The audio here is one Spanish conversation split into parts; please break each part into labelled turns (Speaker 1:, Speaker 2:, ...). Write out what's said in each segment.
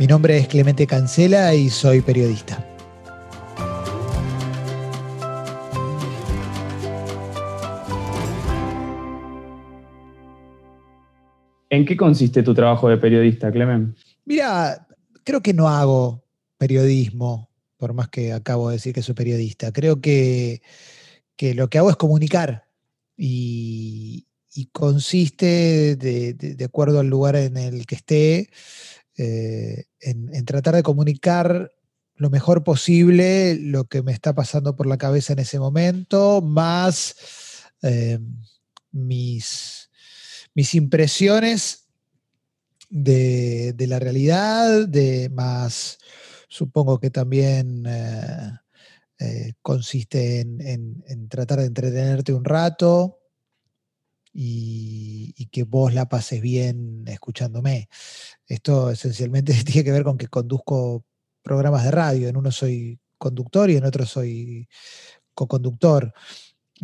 Speaker 1: Mi nombre es Clemente Cancela y soy periodista.
Speaker 2: ¿En qué consiste tu trabajo de periodista, Clemen?
Speaker 1: Mira, creo que no hago periodismo, por más que acabo de decir que soy periodista. Creo que, lo que hago es comunicar y, consiste, de, acuerdo al lugar en el que esté, eh, en, tratar de comunicar lo mejor posible lo que me está pasando por la cabeza en ese momento, más eh, mis mis impresiones de, la realidad, de más, supongo que también eh, consiste en, tratar de entretenerte un rato y, que vos la pases bien escuchándome. Esto esencialmente tiene que ver con que conduzco programas de radio. En uno soy conductor y en otro soy co-conductor.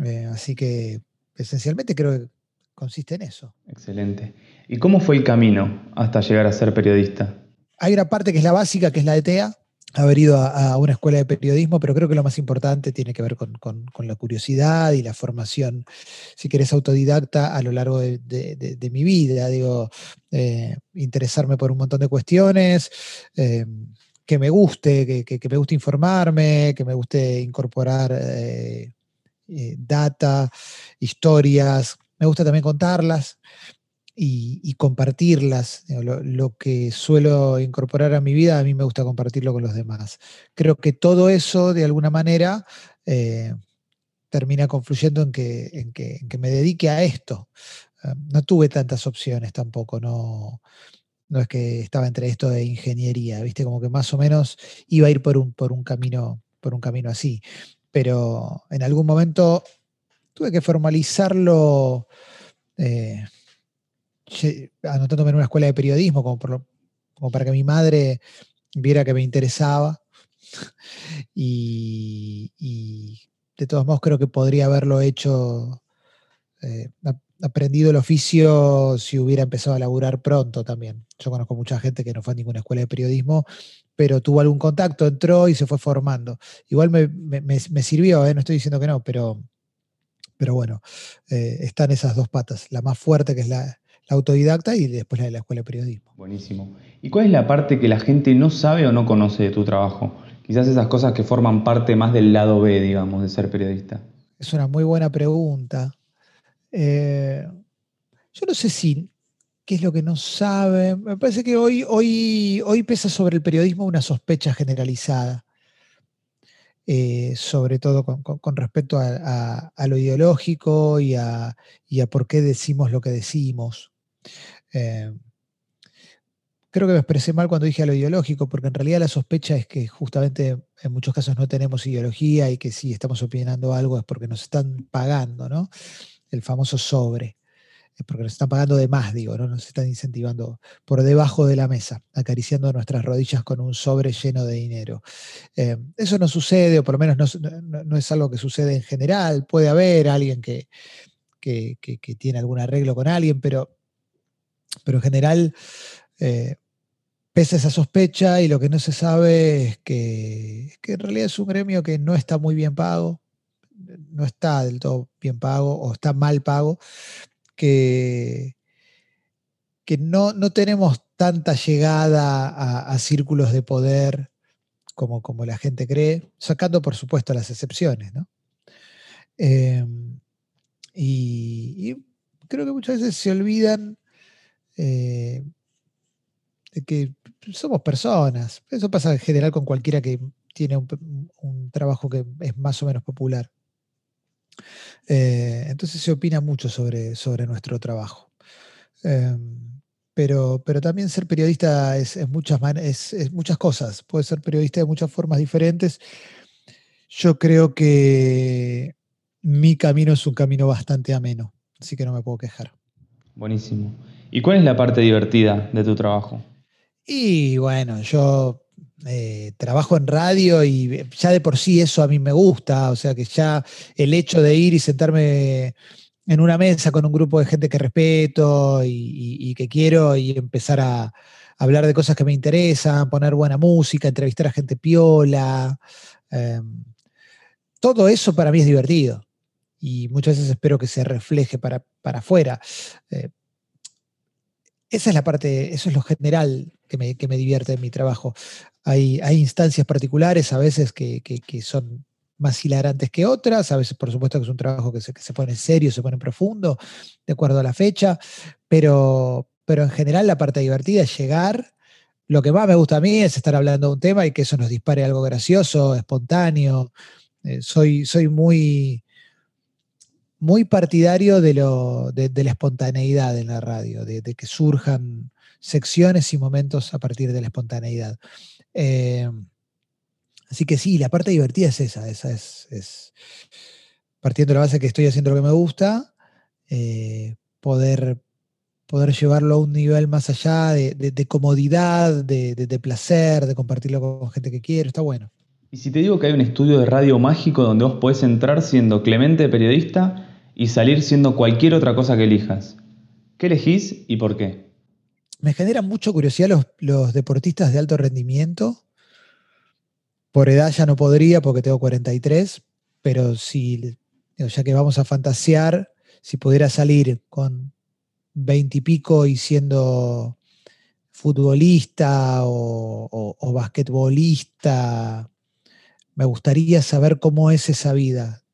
Speaker 1: Eh, así que esencialmente creo que consiste en eso.
Speaker 2: Excelente. ¿Y cómo fue el camino hasta llegar a ser periodista?
Speaker 1: Hay una parte que es la básica, que es la de TEA, haber ido a, una escuela de periodismo, pero creo que lo más importante tiene que ver con, la curiosidad y la formación, si querés, autodidacta a lo largo de, mi vida. Digo, eh, interesarme por un montón de cuestiones, eh, que me guste, que, me guste informarme, que me guste incorporar eh, data, historias, me gusta también contarlas y, compartirlas. Lo, que suelo incorporar a mi vida, a mí me gusta compartirlo con los demás. Creo que todo eso, de alguna manera, eh, termina confluyendo en que, en, que, me dedique a esto. Ah, no tuve tantas opciones tampoco, no, no es que estaba entre esto de ingeniería, viste, como que más o menos iba a ir por un, por un camino, por un camino así. Pero en algún momento tuve que formalizarlo eh, anotándome en una escuela de periodismo, como, para que mi madre viera que me interesaba. Y, de todos modos creo que podría haberlo hecho, eh, aprendido el oficio si hubiera empezado a laburar pronto también. Yo conozco mucha gente que no fue a ninguna escuela de periodismo, pero tuvo algún contacto, entró y se fue formando. Igual me, sirvió, ¿eh? no estoy diciendo que no, pero pero bueno, eh, están esas dos patas, la más fuerte que es la, autodidacta y después la de la escuela de periodismo.
Speaker 2: Buenísimo. ¿Y cuál es la parte que la gente no sabe o no conoce de tu trabajo? Quizás esas cosas que forman parte más del lado B, digamos, de ser periodista.
Speaker 1: Es una muy buena pregunta. Eh, yo no sé si qué es lo que no sabe. Me parece que hoy, hoy, hoy pesa sobre el periodismo una sospecha generalizada. Eh, sobre todo con, respecto a, lo ideológico y a, por qué decimos lo que decimos. Eh, creo que me expresé mal cuando dije a lo ideológico, porque en realidad la sospecha es que justamente en muchos casos no tenemos ideología y que si estamos opinando algo es porque nos están pagando, ¿no? El famoso sobre porque nos están pagando de más, digo, ¿no? Nos están incentivando por debajo de la mesa, acariciando nuestras rodillas con un sobre lleno de dinero. Eh, eso no sucede, o por lo menos no, es algo que sucede en general. Puede haber alguien que, que, tiene algún arreglo con alguien, pero, pero en general eh, pesa esa sospecha y lo que no se sabe es que, en realidad es un gremio que no está muy bien pago, no está del todo bien pago o está mal pago que, que no, tenemos tanta llegada a, círculos de poder como, como, la gente cree, sacando por supuesto las excepciones, ¿no? Em, y, creo que muchas veces se olvidan eh, de que somos personas. Eso pasa en general con cualquiera que tiene un trabajo que es más o menos popular. Eh, entonces se opina mucho sobre, sobre nuestro trabajo. Em, pero, pero también ser periodista es, muchas es, muchas cosas. Puede ser periodista de muchas formas diferentes. Yo creo que mi camino es un camino bastante ameno, así que no me puedo quejar.
Speaker 2: Buenísimo. ¿Y cuál es la parte divertida de tu trabajo?
Speaker 1: Y bueno, yo eh, trabajo en radio y ya de por sí eso a mí me gusta, o sea que ya el hecho de ir y sentarme en una mesa con un grupo de gente que respeto y, que quiero y empezar a, hablar de cosas que me interesan, poner buena música, entrevistar a gente piola. Em, todo eso para mí es divertido y muchas veces espero que se refleje para, para afuera. Eh, esa es la parte, eso es lo general que me, divierte en mi trabajo. Hay, hay instancias particulares a veces que, son más hilarantes que otras, a veces por supuesto que es un trabajo que se, que se pone serio, se pone profundo, de acuerdo a la fecha, pero, pero en general la parte divertida es llegar. Lo que más me gusta a mí es estar hablando de un tema y que eso nos dispare algo gracioso, espontáneo. Eh, soy, soy muy, muy partidario de, lo, de, la espontaneidad en la radio, de, que surjan secciones y momentos a partir de la espontaneidad. Eh, así que sí, la parte divertida es esa, esa es, partiendo de la base que estoy haciendo lo que me gusta, eh, poder, poder llevarlo a un nivel más allá de, comodidad, de, placer, de compartirlo con gente que quiero, está bueno.
Speaker 2: Y si te digo que hay un estudio de radio mágico donde vos podés entrar siendo Clemente periodista y salir siendo cualquier otra cosa que elijas. ¿Qué elegís y por qué?
Speaker 1: Me genera mucho curiosidad los, los deportistas de alto rendimiento. Por edad ya no podría porque tengo 43, pero si, ya que vamos a fantasear, si pudiera salir con 20 y pico y siendo futbolista o, o basquetbolista, me gustaría saber cómo es esa vida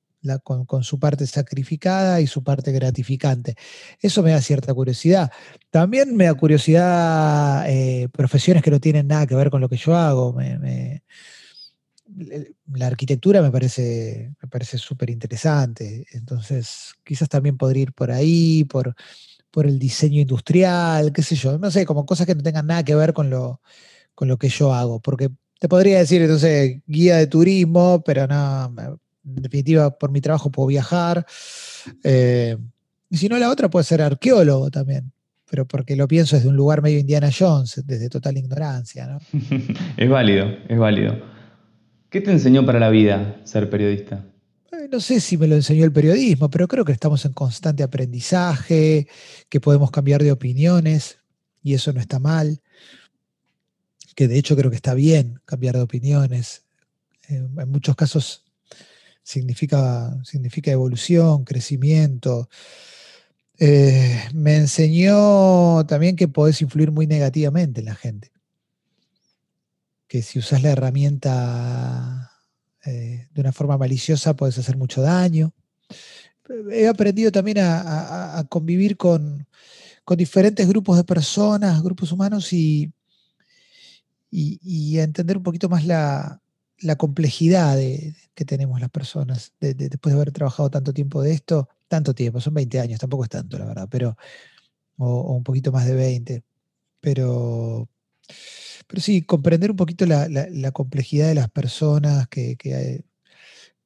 Speaker 1: con, su parte sacrificada y su parte gratificante. Eso me da cierta curiosidad. También me da curiosidad eh, profesiones que no tienen nada que ver con lo que yo hago. la arquitectura me parece me parece súper interesante. Entonces, quizás también podría ir por ahí, por, por el diseño industrial, qué sé yo. No sé, como cosas que no tengan nada que ver con lo, con lo que yo hago. Porque te podría decir, entonces, guía de turismo, pero no, en definitiva, por mi trabajo puedo viajar. Eh, y si no, la otra puede ser arqueólogo también, pero porque lo pienso desde un lugar medio Indiana Jones, desde total ignorancia. ¿no?
Speaker 2: es válido, es válido. ¿Qué te enseñó para la vida ser periodista?
Speaker 1: Eh, no sé si me lo enseñó el periodismo, pero creo que estamos en constante aprendizaje, que podemos cambiar de opiniones y eso no está mal, que de hecho creo que está bien cambiar de opiniones. Eh, en muchos casos significa, significa evolución, crecimiento. Eh, me enseñó también que podés influir muy negativamente en la gente. Que si usas la herramienta eh, de una forma maliciosa puedes hacer mucho daño. He aprendido también a, convivir con, diferentes grupos de personas, grupos humanos y, y a entender un poquito más la, la complejidad que tenemos las personas después de haber trabajado tanto tiempo de esto, tanto tiempo, son 20 años, tampoco es tanto, la verdad, pero, o, un poquito más de 20, pero, pero sí, comprender un poquito la, complejidad de las personas, que, que,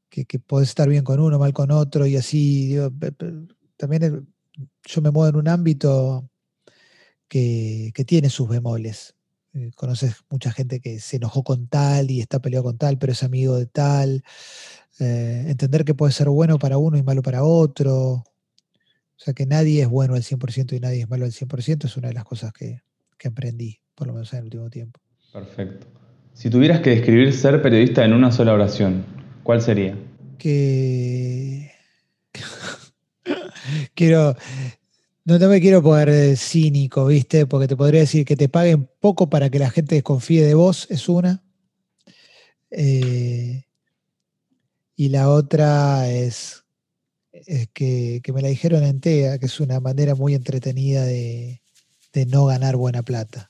Speaker 1: que, podés estar bien con uno, mal con otro, y así, también yo me muevo en un ámbito que, que tiene sus bemoles, eh, conoces mucha gente que se enojó con tal y está peleado con tal, pero es amigo de tal. Eh, entender que puede ser bueno para uno y malo para otro. O sea, que nadie es bueno al 100% y nadie es malo al 100% es una de las cosas que, que aprendí, por lo menos en el último tiempo.
Speaker 2: Perfecto. Si tuvieras que describir ser periodista en una sola oración, ¿cuál sería?
Speaker 1: Que... Quiero, no, me quiero poner cínico, ¿viste? Porque te podría decir que te paguen poco para que la gente desconfíe de vos, es una. Eh, y la otra es, que, me la dijeron en TEA, que es una manera muy entretenida de, de no ganar buena plata.